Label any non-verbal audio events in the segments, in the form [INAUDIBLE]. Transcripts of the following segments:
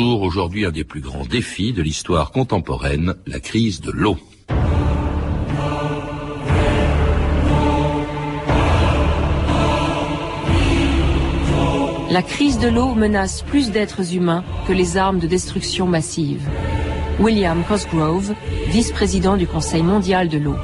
Aujourd'hui, un des plus grands défis de l'histoire contemporaine, la crise de l'eau. La crise de l'eau menace plus d'êtres humains que les armes de destruction massive. William Cosgrove, vice-président du Conseil mondial de l'eau.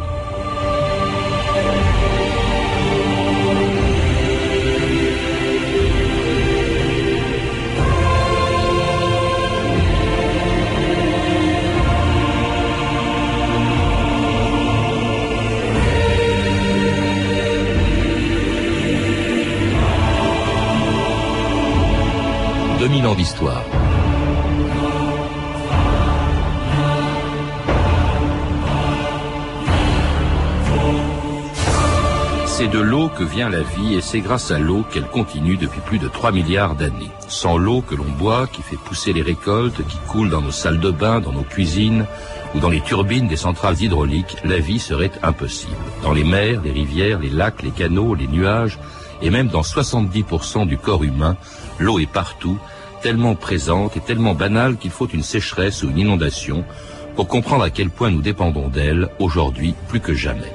C'est de l'eau que vient la vie et c'est grâce à l'eau qu'elle continue depuis plus de 3 milliards d'années. Sans l'eau que l'on boit, qui fait pousser les récoltes, qui coule dans nos salles de bain, dans nos cuisines ou dans les turbines des centrales hydrauliques, la vie serait impossible. Dans les mers, les rivières, les lacs, les canaux, les nuages et même dans 70% du corps humain, l'eau est partout tellement présente et tellement banale qu'il faut une sécheresse ou une inondation pour comprendre à quel point nous dépendons d'elle aujourd'hui plus que jamais.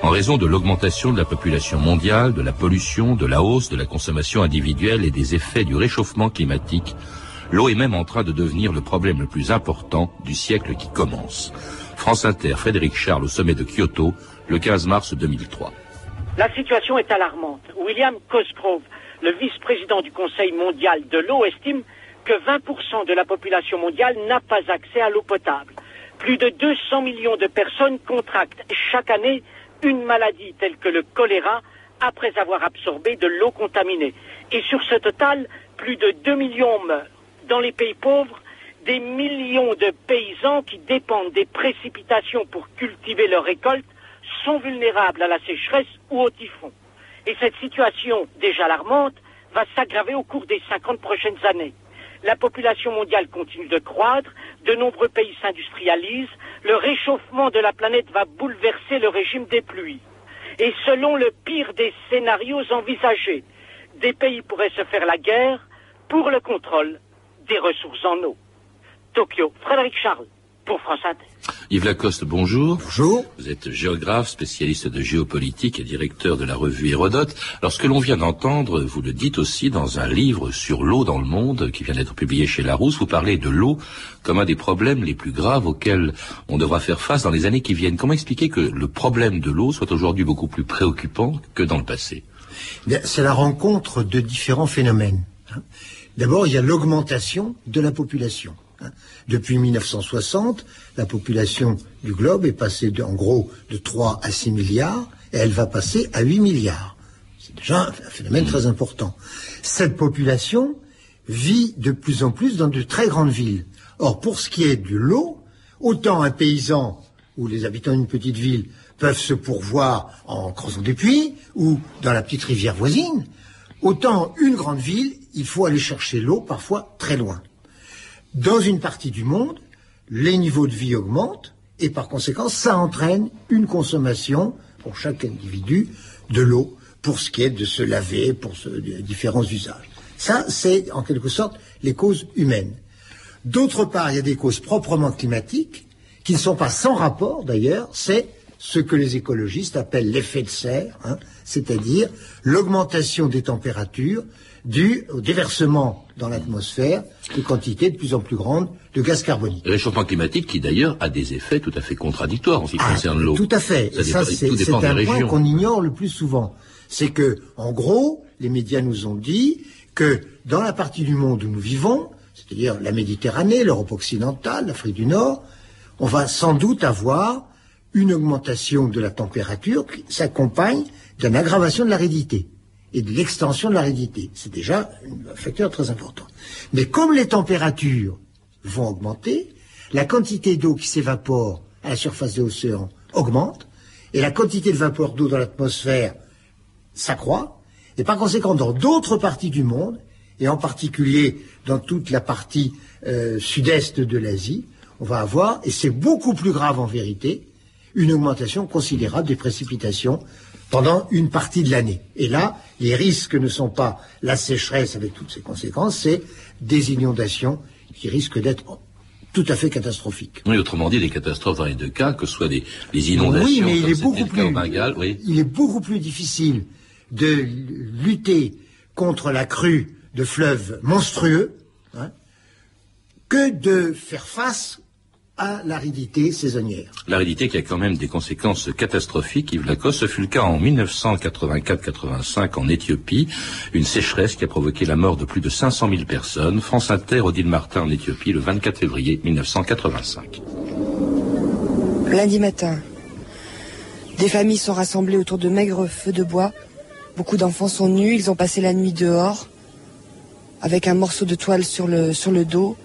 En raison de l'augmentation de la population mondiale, de la pollution, de la hausse de la consommation individuelle et des effets du réchauffement climatique, l'eau est même en train de devenir le problème le plus important du siècle qui commence. France Inter, Frédéric Charles au sommet de Kyoto, le 15 mars 2003. La situation est alarmante. William Cosgrove, le vice-président du Conseil mondial de l'eau estime que 20% de la population mondiale n'a pas accès à l'eau potable. Plus de 200 millions de personnes contractent chaque année une maladie telle que le choléra après avoir absorbé de l'eau contaminée. Et sur ce total, plus de 2 millions. Dans les pays pauvres, des millions de paysans qui dépendent des précipitations pour cultiver leurs récoltes sont vulnérables à la sécheresse ou au typhon. Et cette situation, déjà alarmante, va s'aggraver au cours des 50 prochaines années. La population mondiale continue de croître, de nombreux pays s'industrialisent, le réchauffement de la planète va bouleverser le régime des pluies. Et selon le pire des scénarios envisagés, des pays pourraient se faire la guerre pour le contrôle des ressources en eau. Tokyo, Frédéric Charles. Yves Lacoste, bonjour. Bonjour. Vous êtes géographe, spécialiste de géopolitique et directeur de la revue Hérodote. Alors, ce que l'on vient d'entendre, vous le dites aussi dans un livre sur l'eau dans le monde qui vient d'être publié chez Larousse. Vous parlez de l'eau comme un des problèmes les plus graves auxquels on devra faire face dans les années qui viennent. Comment expliquer que le problème de l'eau soit aujourd'hui beaucoup plus préoccupant que dans le passé? C'est la rencontre de différents phénomènes. Hein. D'abord, il y a l'augmentation de la population. Hein. Depuis 1960, la population du globe est passée en gros de 3 à 6 milliards et elle va passer à 8 milliards. C'est déjà un phénomène très important. Cette population vit de plus en plus dans de très grandes villes. Or, pour ce qui est de l'eau, autant un paysan ou les habitants d'une petite ville peuvent se pourvoir en creusant des puits ou dans la petite rivière voisine, autant une grande ville, il faut aller chercher l'eau parfois très loin. Dans une partie du monde, les niveaux de vie augmentent et par conséquent, ça entraîne une consommation pour chaque individu de l'eau pour ce qui est de se laver, pour différents usages. Ça, c'est en quelque sorte les causes humaines. D'autre part, il y a des causes proprement climatiques qui ne sont pas sans rapport d'ailleurs, c'est ce que les écologistes appellent l'effet de serre, hein, c'est-à-dire l'augmentation des températures dû au déversement dans l'atmosphère de quantités de plus en plus grandes de gaz carbonique. Le réchauffement climatique qui d'ailleurs a des effets tout à fait contradictoires en ce qui ah, concerne l'eau. Tout à fait. Ça, c'est un point qu'on ignore le plus souvent. C'est que, en gros, les médias nous ont dit que dans la partie du monde où nous vivons, c'est-à-dire la Méditerranée, l'Europe occidentale, l'Afrique du Nord, on va sans doute avoir une augmentation de la température qui s'accompagne d'une aggravation de l'aridité et de l'extension de l'aridité. C'est déjà un facteur très important. Mais comme les températures vont augmenter, la quantité d'eau qui s'évapore à la surface de l'océan augmente, et la quantité de vapeur d'eau dans l'atmosphère s'accroît, et par conséquent, dans d'autres parties du monde, et en particulier dans toute la partie euh, sud-est de l'Asie, on va avoir, et c'est beaucoup plus grave en vérité, une augmentation considérable des précipitations pendant une partie de l'année. Et là, les risques ne sont pas la sécheresse avec toutes ses conséquences, c'est des inondations qui risque d'être tout à fait catastrophique. Oui, autrement dit, des catastrophes dans les deux cas, que ce soit des, inondations, oui, mais il est beaucoup plus, oui. il est beaucoup plus difficile de lutter contre la crue de fleuves monstrueux hein, que de faire face à l'aridité saisonnière. L'aridité qui a quand même des conséquences catastrophiques. Yves Lacoste, ce fut le cas en 1984-85 en Éthiopie, une sécheresse qui a provoqué la mort de plus de 500 000 personnes. France Inter, Odile Martin en Éthiopie, le 24 février 1985. Lundi matin, des familles sont rassemblées autour de maigres feux de bois. Beaucoup d'enfants sont nus, ils ont passé la nuit dehors, avec un morceau de toile sur le, sur le dos.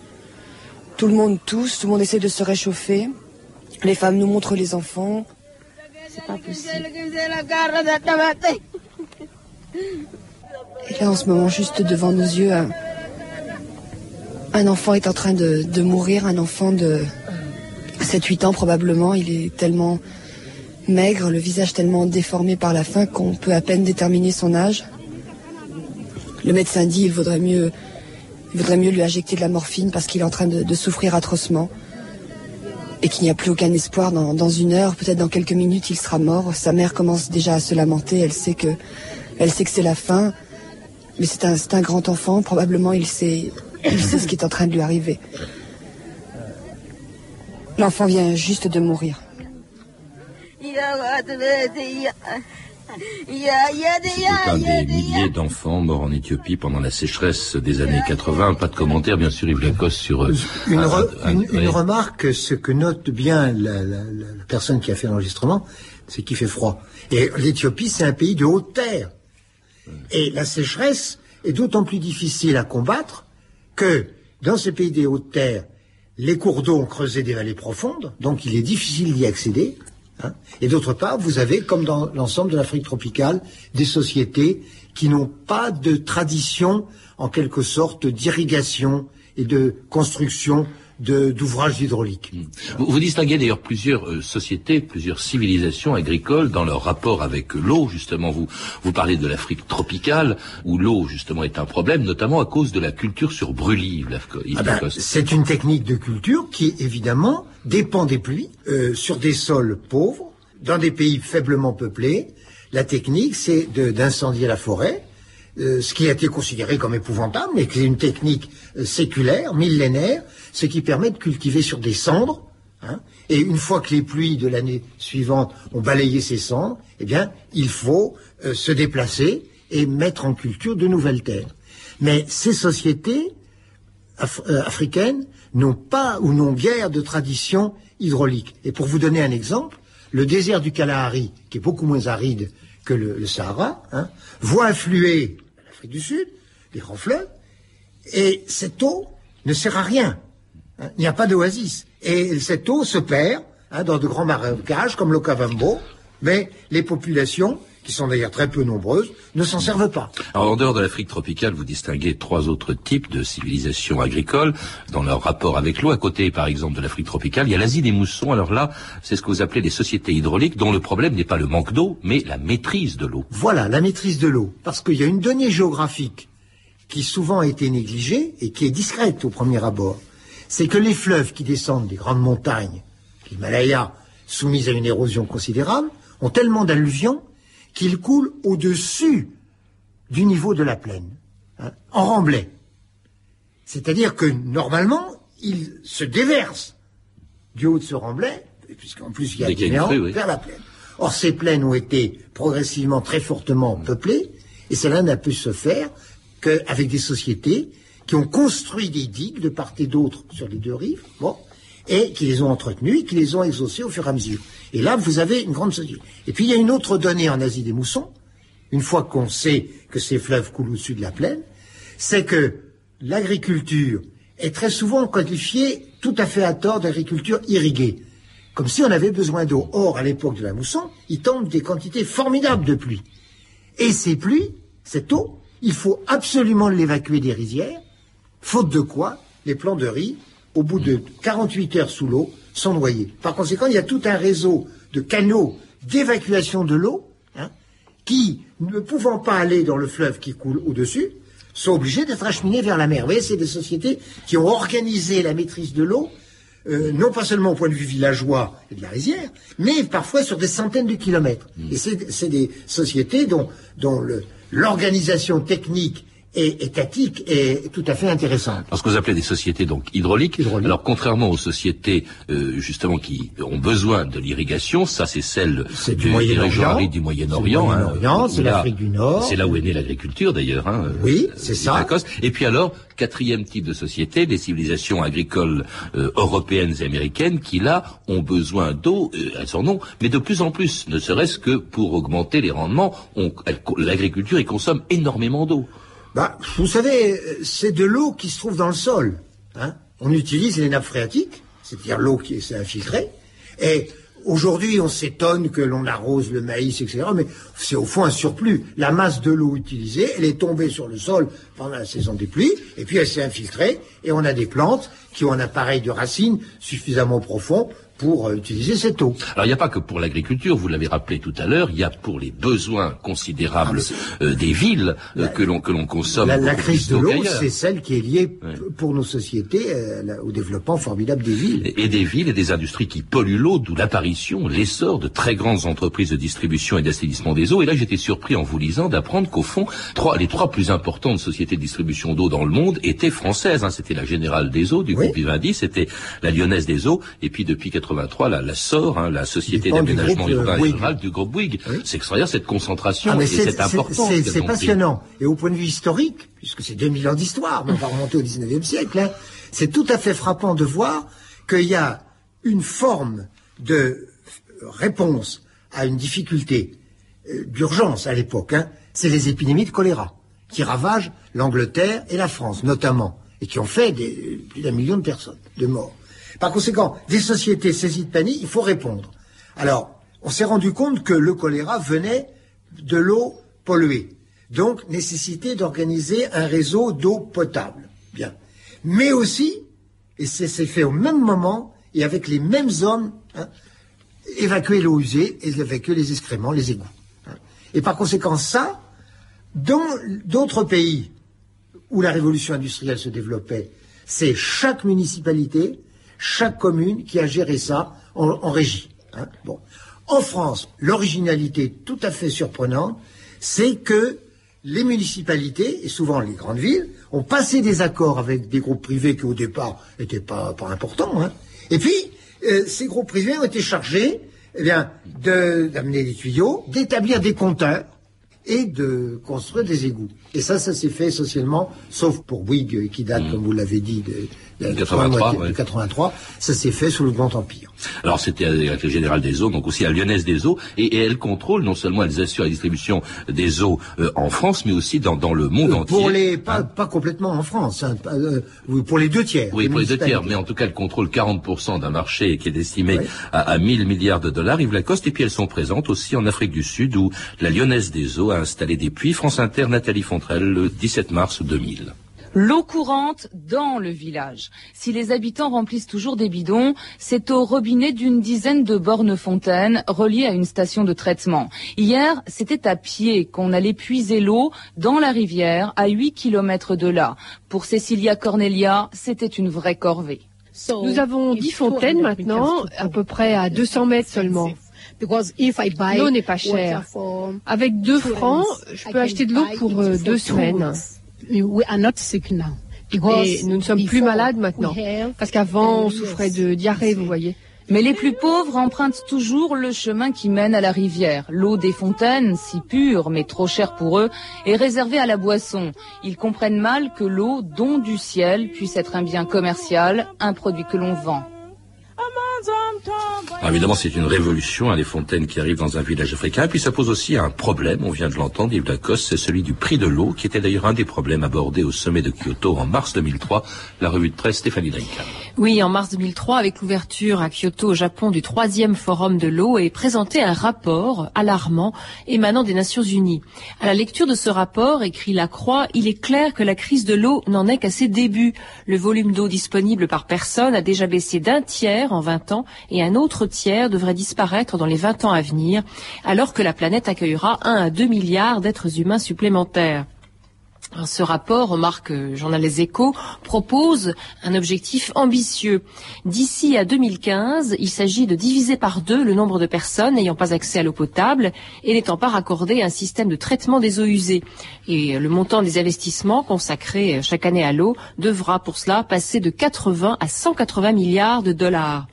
Tout le monde tousse, tout le monde essaie de se réchauffer. Les femmes nous montrent les enfants. C'est pas possible. Et là, en ce moment, juste devant nos yeux, un, enfant est en train de, de mourir, un enfant de 7-8 ans probablement. Il est tellement maigre, le visage tellement déformé par la faim qu'on peut à peine déterminer son âge. Le médecin dit qu'il vaudrait mieux il vaudrait mieux lui injecter de la morphine parce qu'il est en train de, souffrir atrocement. Et qu'il n'y a plus aucun espoir dans, une heure, peut-être dans quelques minutes, il sera mort. Sa mère commence déjà à se lamenter. Elle sait que, elle sait c'est la fin. Mais c'est un, un grand enfant. Probablement, il sait, il sait ce qui est en train de lui arriver. L'enfant vient juste de mourir. [LAUGHS] C'est un des milliers d'enfants morts en Éthiopie pendant la sécheresse des années 80. Pas de commentaire, bien sûr, Yves Lacoste, sur... Euh, une, remarque, ce que note bien la, personne qui a fait l'enregistrement, c'est qu'il fait froid. Et l'Éthiopie, c'est un pays de haute terre. Et la sécheresse est d'autant plus difficile à combattre que dans ces pays des hautes terres, les cours d'eau ont creusé des vallées profondes, donc il est difficile d'y accéder. Hein. Et d'autre part, vous avez, comme dans l'ensemble de l'Afrique tropicale, des sociétés qui n'ont pas de tradition, en quelque sorte, d'irrigation et de construction d'ouvrages hydrauliques. Vous, vous, distinguez d'ailleurs plusieurs euh, sociétés, plusieurs civilisations agricoles dans leur rapport avec l'eau, justement. Vous, vous parlez de l'Afrique tropicale, où l'eau, justement, est un problème, notamment à cause de la culture sur brûlis. Ah ben, c'est une technique de culture qui, évidemment, dépend des pluies, euh, sur des sols pauvres, dans des pays faiblement peuplés. La technique, c'est d'incendier la forêt, euh, ce qui a été considéré comme épouvantable, mais qui est une technique euh, séculaire, millénaire, ce qui permet de cultiver sur des cendres. Hein, et une fois que les pluies de l'année suivante ont balayé ces cendres, eh bien, il faut euh, se déplacer et mettre en culture de nouvelles terres. Mais ces sociétés africaines n'ont pas ou n'ont guère de tradition hydraulique. Et pour vous donner un exemple, le désert du Kalahari, qui est beaucoup moins aride que le, Sahara, hein, voit affluer du Sud, les grands fleuves, et cette eau ne sert à rien. Hein. Il n'y a pas d'oasis. Et cette eau se perd hein, dans de grands marécages comme l'Okavambo, mais les populations qui sont d'ailleurs très peu nombreuses, ne s'en servent pas. Alors, en dehors de l'Afrique tropicale, vous distinguez trois autres types de civilisations agricoles dans leur rapport avec l'eau. À côté, par exemple, de l'Afrique tropicale, il y a l'Asie des moussons. Alors là, c'est ce que vous appelez les sociétés hydrauliques, dont le problème n'est pas le manque d'eau, mais la maîtrise de l'eau. Voilà, la maîtrise de l'eau. Parce qu'il y a une donnée géographique qui souvent a été négligée et qui est discrète au premier abord. C'est que les fleuves qui descendent des grandes montagnes, l'Himalaya, soumises à une érosion considérable, ont tellement d'alluvions qu'il coule au-dessus du niveau de la plaine, hein, en remblai. C'est-à-dire que normalement, il se déverse du haut de ce remblai, puisqu'en plus il y a des néants, vers la plaine. Or, ces plaines ont été progressivement très fortement peuplées, et cela n'a pu se faire qu'avec des sociétés qui ont construit des digues de part et d'autre sur les deux rives, bon, et qui les ont entretenues et qui les ont exaucées au fur et à mesure. Et là, vous avez une grande société. Et puis, il y a une autre donnée en Asie des moussons, une fois qu'on sait que ces fleuves coulent au-dessus de la plaine, c'est que l'agriculture est très souvent qualifiée tout à fait à tort d'agriculture irriguée. Comme si on avait besoin d'eau. Or, à l'époque de la mousson, il tombe des quantités formidables de pluie. Et ces pluies, cette eau, il faut absolument l'évacuer des rizières, faute de quoi les plants de riz, au bout de 48 heures sous l'eau, sont noyés. Par conséquent, il y a tout un réseau de canaux d'évacuation de l'eau, hein, qui, ne pouvant pas aller dans le fleuve qui coule au-dessus, sont obligés d'être acheminés vers la mer. Vous voyez, c'est des sociétés qui ont organisé la maîtrise de l'eau, euh, non pas seulement au point de vue villageois et de la rizière, mais parfois sur des centaines de kilomètres. Et c'est des sociétés dont, dont l'organisation technique et étatique est tout à fait intéressante. Alors ce que vous appelez des sociétés donc hydrauliques, alors contrairement aux sociétés euh, justement qui ont besoin de l'irrigation, ça c'est celle du, du Moyen-Orient, du Moyen-Orient, hein, c'est l'Afrique du Nord, c'est là où est née l'agriculture d'ailleurs. Hein, oui, c'est ça. Et puis alors quatrième type de société, les civilisations agricoles euh, européennes et américaines qui là ont besoin d'eau, euh, elles en ont, mais de plus en plus, ne serait-ce que pour augmenter les rendements, l'agriculture y consomme énormément d'eau. Bah, vous savez, c'est de l'eau qui se trouve dans le sol. Hein. On utilise les nappes phréatiques, c'est-à-dire l'eau qui s'est infiltrée. Et aujourd'hui, on s'étonne que l'on arrose le maïs, etc. Mais c'est au fond un surplus. La masse de l'eau utilisée, elle est tombée sur le sol pendant la saison des pluies, et puis elle s'est infiltrée, et on a des plantes qui ont un appareil de racines suffisamment profond pour euh, utiliser cette eau. Alors il n'y a pas que pour l'agriculture, vous l'avez rappelé tout à l'heure, il y a pour les besoins considérables ah, euh, des villes euh, que l'on que l'on consomme. La, crise de l'eau, c'est celle qui est liée pour nos sociétés au développement formidable des villes. Et, des villes et des industries qui polluent l'eau, d'où l'apparition, l'essor de très grandes entreprises de distribution et d'assainissement des eaux. Et là, j'étais surpris en vous lisant d'apprendre qu'au fond, trois, les trois plus importantes sociétés de distribution d'eau dans le monde étaient françaises. Hein. C'était la Générale des Eaux du groupe Vivendi, c'était la Lyonnaise des Eaux, et puis depuis 83, la, la SOR, hein, la Société d'aménagement urbain et rural du groupe Bouygues. C'est extraordinaire cette concentration ah, et cette importance. C'est passionnant. Et au point de vue historique, puisque c'est 2000 ans d'histoire, on va remonter au 19e siècle, hein, c'est tout à fait frappant de voir qu'il y a une forme de réponse à une difficulté euh, d'urgence à l'époque. Hein, c'est les épidémies de choléra qui ravagent l'Angleterre et la France notamment, et qui ont fait des, plus d'un million de personnes, de morts. Par conséquent, des sociétés saisies de panique, il faut répondre. Alors, on s'est rendu compte que le choléra venait de l'eau polluée. Donc, nécessité d'organiser un réseau d'eau potable. Bien. Mais aussi, et c'est fait au même moment et avec les mêmes hommes, hein, évacuer l'eau usée et évacuer les excréments, les égouts. Hein. Et par conséquent, ça, dans d'autres pays où la révolution industrielle se développait, c'est chaque municipalité chaque commune qui a géré ça en, régie. Hein. Bon. En France, l'originalité tout à fait surprenante, c'est que les municipalités, et souvent les grandes villes, ont passé des accords avec des groupes privés qui au départ n'étaient pas, pas importants. Hein. Et puis, euh, ces groupes privés ont été chargés eh bien, d'amener des tuyaux, d'établir des compteurs et de construire des égouts. Et ça, ça s'est fait essentiellement, sauf pour Bouygues, qui date, mmh. comme vous l'avez dit, de, 83, 83, ça s'est fait sous le Grand Empire. Alors c'était avec le général des eaux, donc aussi à Lyonnaise des eaux, et, elle contrôle non seulement elles assurent la distribution des eaux euh, en France, mais aussi dans, dans le monde euh, entier. Pour les pas, hein? pas complètement en France, hein, euh, pour les deux tiers. Oui, pour les deux tiers, mais en tout cas elle contrôle 40% d'un marché qui est estimé à, à 1000 milliards de dollars. Yves Lacoste, et puis elles sont présentes aussi en Afrique du Sud, où la Lyonnaise des eaux a installé des puits. France Inter, Nathalie Fontrelle, le 17 mars 2000. L'eau courante dans le village. Si les habitants remplissent toujours des bidons, c'est au robinet d'une dizaine de bornes fontaines reliées à une station de traitement. Hier, c'était à pied qu'on allait puiser l'eau dans la rivière à 8 km de là. Pour Cecilia Cornelia, c'était une vraie corvée. Nous avons 10 fontaines maintenant, à peu près à 200 mets seulement. L'eau n'est pas chère. Avec 2 francs, je peux acheter de l'eau pour Et nous ne sommes plus malades maintenant. Parce qu'avant, on souffrait de diarrhée, vous voyez. Mais les plus pauvres empruntent toujours le chemin qui mène à la rivière. L'eau des fontaines, si pure mais trop chère pour eux, est réservée à la boisson. Ils comprennent mal que l'eau, don du ciel, puisse être un bien commercial, un produit que l'on vend. Alors évidemment, c'est une révolution, hein, les fontaines qui arrivent dans un village africain. Et puis ça pose aussi un problème, on vient de l'entendre, Yves Lacoste, c'est celui du prix de l'eau, qui était d'ailleurs un des problèmes abordés au sommet de Kyoto en mars 2003. La revue de presse Stéphanie Drinka. Oui, en mars 2003, avec l'ouverture à Kyoto, au Japon, du troisième forum de l'eau, est présenté un rapport alarmant émanant des Nations Unies. À la lecture de ce rapport, écrit La Croix, il est clair que la crise de l'eau n'en est qu'à ses débuts. Le volume d'eau disponible par personne a déjà baissé d'un tiers en 20 ans et un autre tiers devrait disparaître dans les 20 ans à venir, alors que la planète accueillera 1 à 2 milliards d'êtres humains supplémentaires. Ce rapport, remarque journal Les Échos, propose un objectif ambitieux. D'ici à 2015, il s'agit de diviser par deux le nombre de personnes n'ayant pas accès à l'eau potable et n'étant pas raccordées à un système de traitement des eaux usées. Et le montant des investissements consacrés chaque année à l'eau devra pour cela passer de 80 à 180 milliards de dollars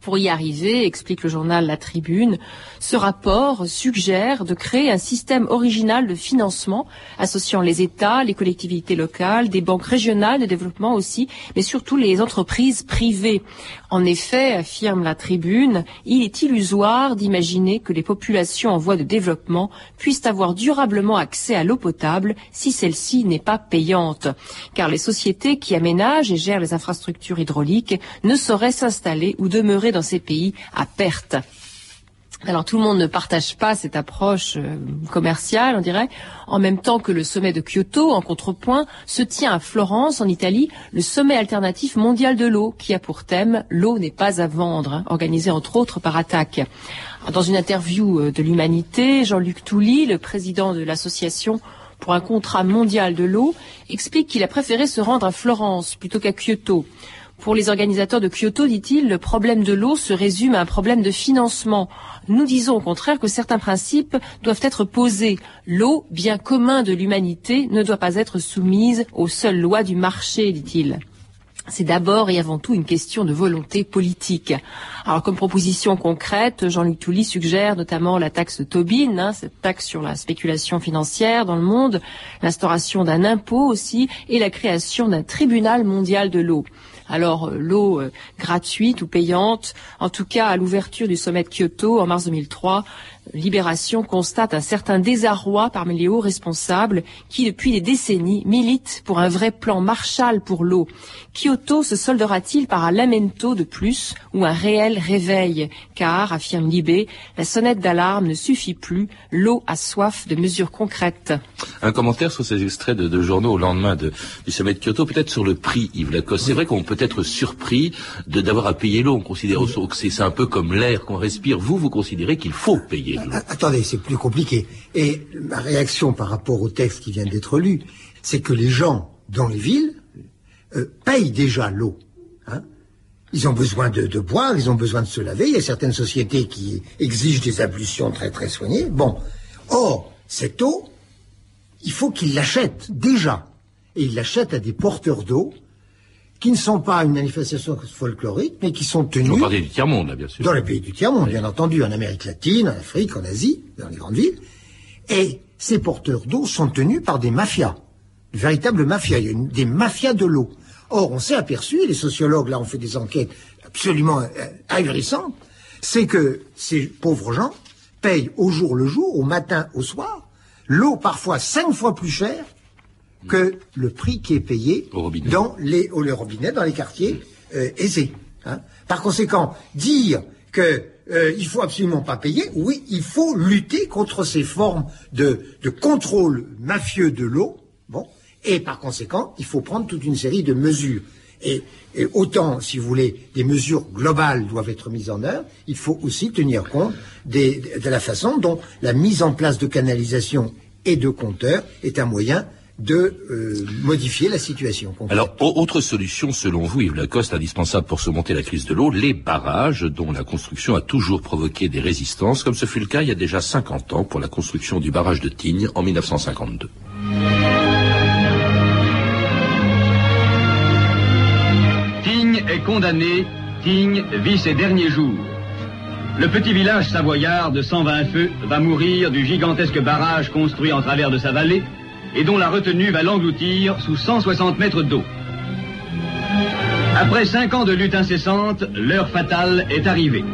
pour y arriver, explique le journal La Tribune, ce rapport suggère de créer un système original de financement associant les États, les collectivités locales, des banques régionales de développement aussi, mais surtout les entreprises privées. En effet, affirme La Tribune, il est illusoire d'imaginer que les populations en voie de développement puissent avoir durablement accès à l'eau potable si celle-ci n'est pas payante. Car les sociétés qui aménagent et gèrent les infrastructures hydrauliques ne sauraient s'installer ou demeurer dans ces pays à perte. Alors tout le monde ne partage pas cette approche euh, commerciale, on dirait. En même temps que le sommet de Kyoto, en contrepoint, se tient à Florence, en Italie, le sommet alternatif mondial de l'eau, qui a pour thème L'eau n'est pas à vendre, organisé entre autres par Attaque. Dans une interview euh, de l'Humanité, Jean-Luc Touly, le président de l'association pour un contrat mondial de l'eau, explique qu'il a préféré se rendre à Florence plutôt qu'à Kyoto. Pour les organisateurs de Kyoto, dit-il, le problème de l'eau se résume à un problème de financement. Nous disons au contraire que certains principes doivent être posés. L'eau, bien commun de l'humanité, ne doit pas être soumise aux seules lois du marché, dit-il. C'est d'abord et avant tout une question de volonté politique. Alors, comme proposition concrète, Jean-Luc Touly suggère notamment la taxe Tobin, hein, cette taxe sur la spéculation financière dans le monde, l'instauration d'un impôt aussi et la création d'un tribunal mondial de l'eau. Alors euh, l'eau euh, gratuite ou payante, en tout cas à l'ouverture du sommet de Kyoto en mars 2003, Libération constate un certain désarroi parmi les hauts responsables qui, depuis des décennies, militent pour un vrai plan Marshall pour l'eau. Kyoto se soldera-t-il par un lamento de plus ou un réel réveil? Car, affirme Libé, la sonnette d'alarme ne suffit plus. L'eau a soif de mesures concrètes. Un commentaire sur ces extraits de, journaux au lendemain du sommet de Kyoto, peut-être sur le prix, Yves Lacoste. C'est vrai qu'on peut être surpris d'avoir à payer l'eau. On considère que c'est un peu comme l'air qu'on respire. Vous, vous considérez qu'il faut payer Attendez, c'est plus compliqué. Et ma réaction par rapport au texte qui vient d'être lu, c'est que les gens dans les villes euh, payent déjà l'eau. Hein. ils ont besoin de, de, boire, ils ont besoin de se laver. Il y a certaines sociétés qui exigent des ablutions très très soignées. Bon, or cette eau, il faut qu'ils l'achètent déjà, et ils l'achètent à des porteurs d'eau qui ne sont pas une manifestation folklorique, mais qui sont tenus... Dans les pays du tiers-monde, bien sûr. Dans les pays du tiers-monde, bien entendu, en Amérique latine, en Afrique, en Asie, dans les grandes villes. Et ces porteurs d'eau sont tenus par des mafias, de véritables mafias. Il y a des mafias de l'eau. Or, on s'est aperçu, et les sociologues, là, ont fait des enquêtes absolument euh, ahurissantes, c'est que ces pauvres gens payent au jour le jour, au matin, au soir, l'eau parfois cinq fois plus chère que le prix qui est payé dans les, au, robinets, dans les quartiers euh, aisés. Hein. Par conséquent, dire que euh, il faut absolument pas payer, oui, il faut lutter contre ces formes de, de contrôle mafieux de l'eau. Bon, et par conséquent, il faut prendre toute une série de mesures. Et, autant, si vous voulez, des mesures globales doivent être mises en œuvre, il faut aussi tenir compte des, de la façon dont la mise en place de canalisation et de compteurs est un moyen de euh, modifier la situation. Alors, autre solution, selon vous, Yves Lacoste, indispensable pour surmonter la crise de l'eau, les barrages, dont la construction a toujours provoqué des résistances, comme ce fut le cas il y a déjà 50 ans pour la construction du barrage de Tignes en 1952. Tignes est condamné, Tignes vit ses derniers jours. Le petit village savoyard de 120 feux va mourir du gigantesque barrage construit en travers de sa vallée et dont la retenue va l'engloutir sous 160 mètres d'eau. Après cinq ans de lutte incessante, l'heure fatale est arrivée.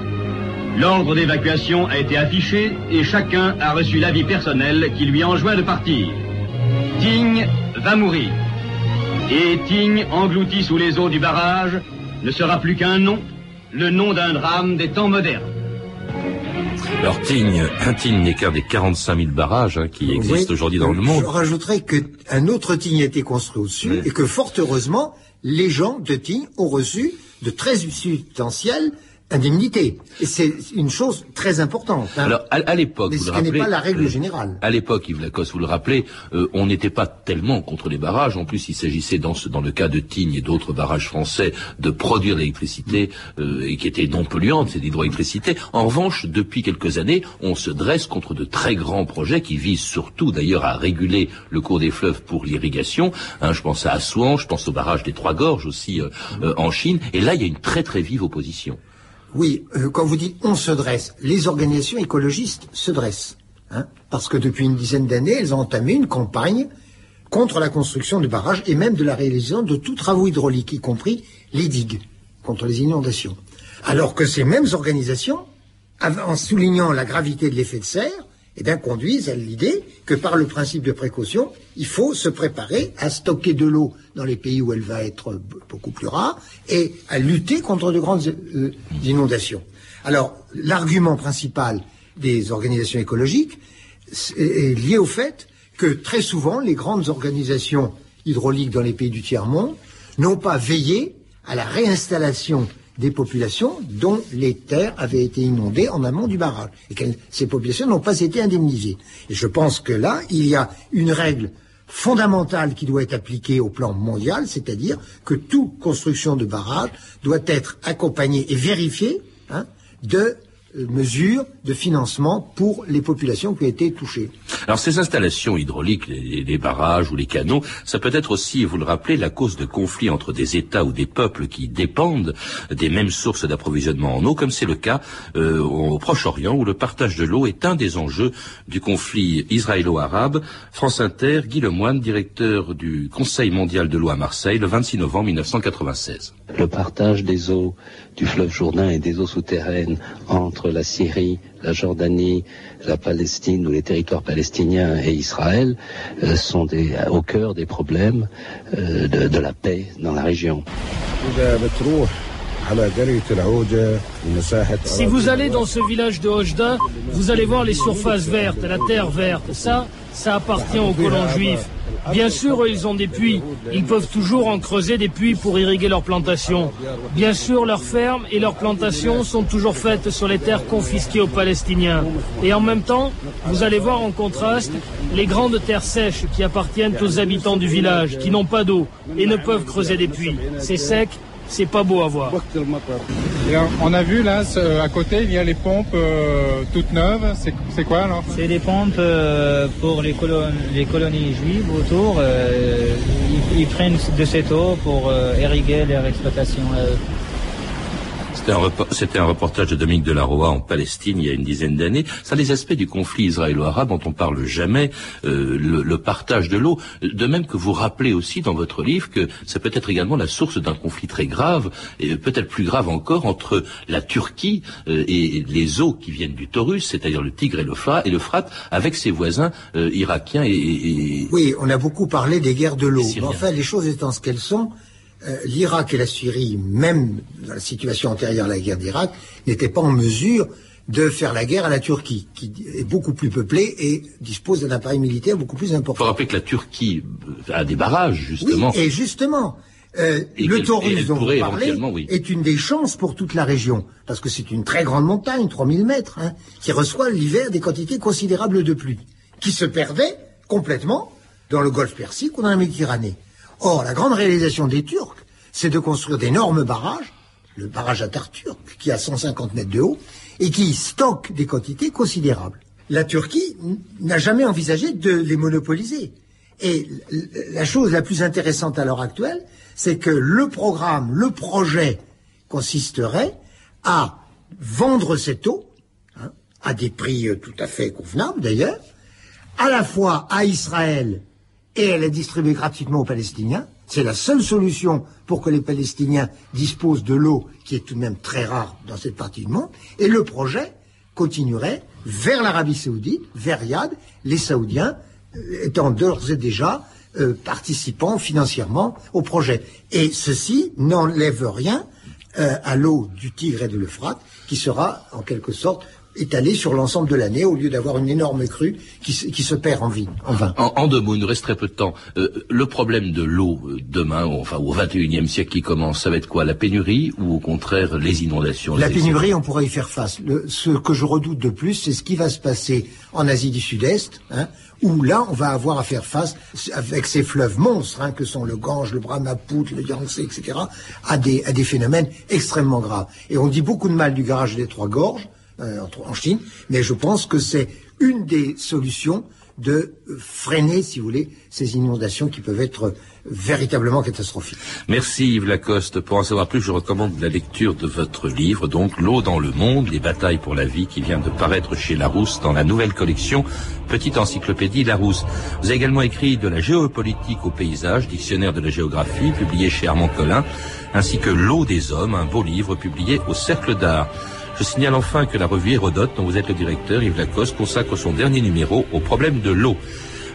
L'ordre d'évacuation a été affiché et chacun a reçu l'avis personnel qui lui enjoint de partir. Tignes va mourir. Et Tignes, englouti sous les eaux du barrage, ne sera plus qu'un nom, le nom d'un drame des temps modernes. Alors Tignes, un Tignes n'est qu'un des 45 000 barrages hein, qui existent aujourd'hui dans le monde. Je rajouterais qu'un autre Tignes a été construit au-dessus et que fort heureusement, les gens de Tignes ont reçu de très substantielles indemnité. C'est une chose très importante. Hein. Alors, à, l'époque, vous le rappelez... n'est pas la règle euh, générale. À l'époque, Yves Lacoste, vous le rappelez, euh, on n'était pas tellement contre les barrages. En plus, il s'agissait, dans, dans le cas de Tignes et d'autres barrages français, de produire l'électricité euh, et qui était non polluante, c'est l'hydroélectricité. En revanche, depuis quelques années, on se dresse contre de très grands projets qui visent surtout, d'ailleurs, à réguler le cours des fleuves pour l'irrigation. Hein, je pense à Assouan, je pense au barrage des Trois Gorges aussi en Chine. Et là, il y a une très très vive opposition. Oui, euh, quand vous dites on se dresse, les organisations écologistes se dressent. Hein, parce que depuis une dizaine d'années, elles ont entamé une campagne contre la construction de barrages et même de la réalisation de tous travaux hydrauliques, y compris les digues, contre les inondations. Alors que ces mêmes organisations, en soulignant la gravité de l'effet de serre, eh bien, conduisent à l'idée que par le principe de précaution, il faut se préparer à stocker de l'eau dans les pays où elle va être beaucoup plus rare et à lutter contre de grandes euh, inondations. Alors, l'argument principal des organisations écologiques est lié au fait que très souvent, les grandes organisations hydrauliques dans les pays du tiers-monde n'ont pas veillé à la réinstallation des populations dont les terres avaient été inondées en amont du barrage et que ces populations n'ont pas été indemnisées. Je pense que là, il y a une règle fondamentale qui doit être appliquée au plan mondial, c'est-à-dire que toute construction de barrage doit être accompagnée et vérifiée hein, de mesures de financement pour les populations qui ont été touchées. Alors ces installations hydrauliques, les, barrages ou les canaux, ça peut être aussi, vous le rappelez, la cause de conflits entre des États ou des peuples qui dépendent des mêmes sources d'approvisionnement en eau, comme c'est le cas euh, au Proche-Orient, où le partage de l'eau est un des enjeux du conflit israélo-arabe. France Inter, Guy Lemoine, directeur du Conseil mondial de l'eau à Marseille, le 26 novembre 1996. Le partage des eaux du fleuve Jourdain et des eaux souterraines entre la Syrie, la Jordanie, la Palestine ou les territoires palestiniens et Israël euh, sont au cœur des problèmes euh, de, la paix dans la région. Si vous allez dans ce village de Hojda, vous allez voir les surfaces vertes, la terre verte. Ça, ça appartient aux colons juifs. Bien sûr, ils ont des puits. Ils peuvent toujours en creuser des puits pour irriguer leurs plantations. Bien sûr, leurs fermes et leurs plantations sont toujours faites sur les terres confisquées aux Palestiniens. Et en même temps, vous allez voir en contraste les grandes terres sèches qui appartiennent aux habitants du village, qui n'ont pas d'eau et ne peuvent creuser des puits. C'est sec, c'est pas beau à voir. on a vu là, à côté, il y a les pompes euh, toutes neuves. C'est quoi alors? C'est des pompes euh, pour les, les, colonies juives autour. Euh, ils, prennent de cette eau pour irriguer leur exploitation. C'était un, reportage de Dominique Delaroa en Palestine il y a une dizaine d'années. Ça, les aspects du conflit israélo-arabe dont on parle jamais, euh, le, partage de l'eau. De même que vous rappelez aussi dans votre livre que ça peut être également la source d'un conflit très grave, et peut-être plus grave encore, entre la Turquie euh, et les eaux qui viennent du Taurus, c'est-à-dire le Tigre et le Frat, avec ses voisins euh, irakiens et, Oui, on a beaucoup parlé des guerres de l'eau. Mais enfin, les choses étant ce qu'elles sont, euh, l'Irak et la Syrie, même dans la situation antérieure à la guerre d'Irak, n'étaient pas en mesure de faire la guerre à la Turquie, qui est beaucoup plus peuplée et dispose d'un appareil militaire beaucoup plus important. Il faut rappeler que la Turquie a des barrages, justement. Oui, et justement, euh, le Taurus dont vous parlez est une des chances pour toute la région, parce que c'est une très grande montagne, 3000 mètres, hein, qui reçoit l'hiver des quantités considérables de pluie, qui se perdaient complètement dans le golfe Persique ou dans la Méditerranée. Or, la grande réalisation des Turcs, c'est de construire d'énormes barrages, le barrage à qui a 150 mètres de haut, et qui stocke des quantités considérables. La Turquie n'a jamais envisagé de les monopoliser. Et la chose la plus intéressante à l'heure actuelle, c'est que le programme, le projet consisterait à vendre cette eau, hein, à des prix euh, tout à fait convenables d'ailleurs, à la fois à Israël et elle est distribuée gratuitement aux Palestiniens. C'est la seule solution pour que les Palestiniens disposent de l'eau qui est tout de même très rare dans cette partie du monde. Et le projet continuerait vers l'Arabie saoudite, vers Riyad, les Saoudiens euh, étant d'ores et déjà euh, participants financièrement au projet. Et ceci n'enlève rien euh, à l'eau du Tigre et de l'Euphrate, qui sera en quelque sorte étalée sur l'ensemble de l'année au lieu d'avoir une énorme crue qui, se perd en, vin. En, deux mots, il nous reste très peu de temps. Euh, le problème de l'eau euh, demain, enfin au XXIe siècle qui commence, ça va être quoi La pénurie ou au contraire les inondations La pénurie, on pourra y faire face. ce que je redoute de plus, c'est ce qui va se passer en Asie du Sud-Est, hein, où là, on va avoir à faire face, avec ces fleuves monstres, hein, que sont le Gange, le Brahmaputra, le Yangtze, etc., à des, à des phénomènes extrêmement graves. Et on dit beaucoup de mal du garage des Trois Gorges, euh, en Chine, mais je pense que c'est une des solutions de freiner, si vous voulez, ces inondations qui peuvent être véritablement catastrophiques. Merci Yves Lacoste. Pour en savoir plus, je recommande la lecture de votre livre, donc L'eau dans le monde, les batailles pour la vie, qui vient de paraître chez Larousse dans la nouvelle collection Petite encyclopédie Larousse. Vous avez également écrit de la géopolitique au paysage, dictionnaire de la géographie, publié chez Armand Collin, ainsi que L'eau des hommes, un beau livre publié au Cercle d'Art. Je signale enfin que la revue Hérodote, dont vous êtes le directeur, Yves Lacoste, consacre son dernier numéro au problème de l'eau.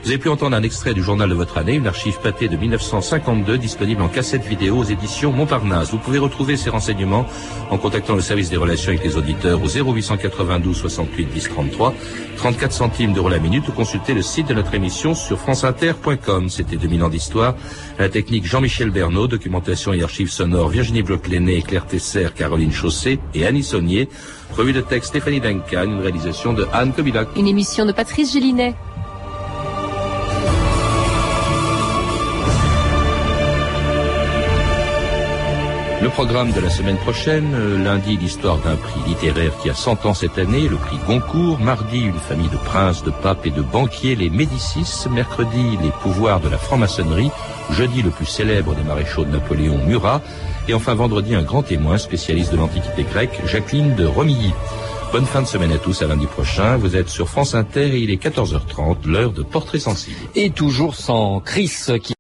Vous avez pu entendre un extrait du journal de votre année, une archive pâtée de 1952 disponible en cassette vidéo aux éditions Montparnasse. Vous pouvez retrouver ces renseignements en contactant le service des relations avec les auditeurs au 0892 68 10 33, 34 centimes d'euros la minute ou consulter le site de notre émission sur franceinter.com. C'était 2000 ans d'histoire. La technique Jean-Michel Bernot, documentation et archives sonores Virginie bloch Claire Tesser, Caroline Chaussé et Annie Saunier. Revue de texte Stéphanie Duncan, une réalisation de Anne Kobilac. Une émission de Patrice Gélinet. Le programme de la semaine prochaine, euh, lundi l'histoire d'un prix littéraire qui a 100 ans cette année, le prix Goncourt, mardi une famille de princes, de papes et de banquiers, les Médicis, mercredi les pouvoirs de la franc-maçonnerie, jeudi le plus célèbre des maréchaux de Napoléon, Murat, et enfin vendredi un grand témoin spécialiste de l'Antiquité grecque, Jacqueline de Romilly. Bonne fin de semaine à tous, à lundi prochain. Vous êtes sur France Inter et il est 14h30, l'heure de Portrait Sensible. Et toujours sans Chris qui